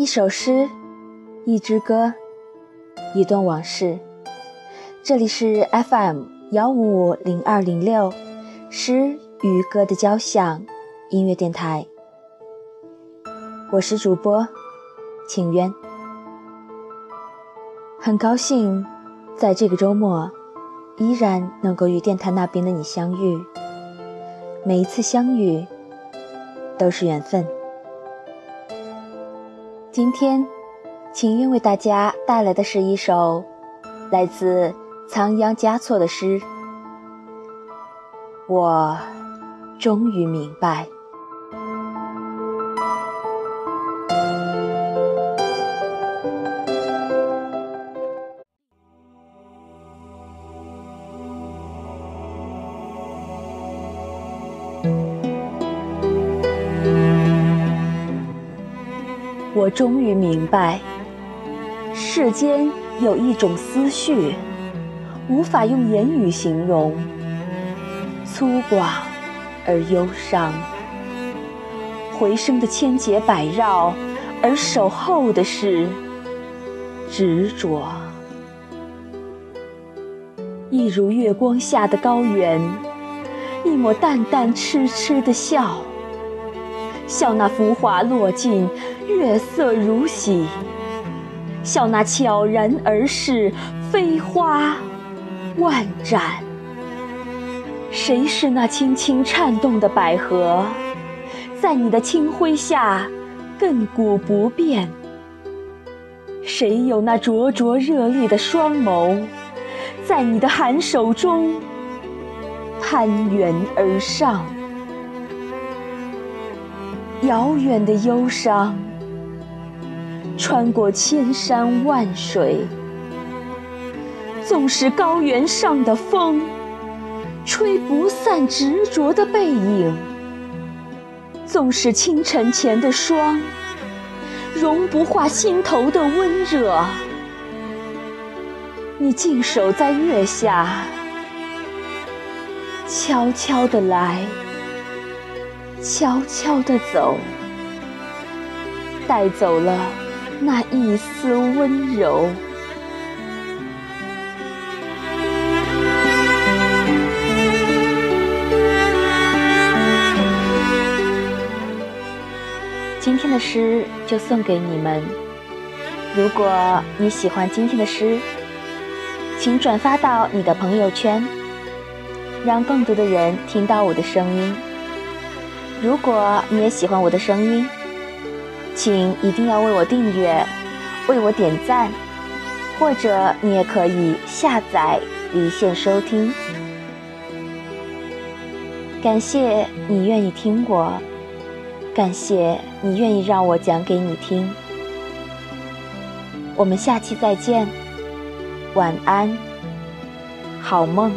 一首诗，一支歌，一段往事。这里是 FM 幺五五零二零六诗与歌的交响音乐电台。我是主播请渊，很高兴在这个周末依然能够与电台那边的你相遇。每一次相遇都是缘分。今天，请愿为大家带来的是一首来自仓央嘉措的诗。我终于明白。我终于明白，世间有一种思绪，无法用言语形容，粗犷而忧伤。回声的千劫百绕，而守候的是执着。一如月光下的高原，一抹淡淡痴痴的笑，笑那浮华落尽。月色如洗，笑那悄然而逝，飞花万盏。谁是那轻轻颤动的百合，在你的清辉下亘古不变？谁有那灼灼热烈的双眸，在你的寒手中攀援而上？遥远的忧伤。穿过千山万水，纵使高原上的风吹不散执着的背影，纵使清晨前的霜融不化心头的温热，你静守在月下，悄悄地来，悄悄地走，带走了。那一丝温柔。今天的诗就送给你们。如果你喜欢今天的诗，请转发到你的朋友圈，让更多的人听到我的声音。如果你也喜欢我的声音，请一定要为我订阅，为我点赞，或者你也可以下载离线收听。感谢你愿意听我，感谢你愿意让我讲给你听。我们下期再见，晚安，好梦。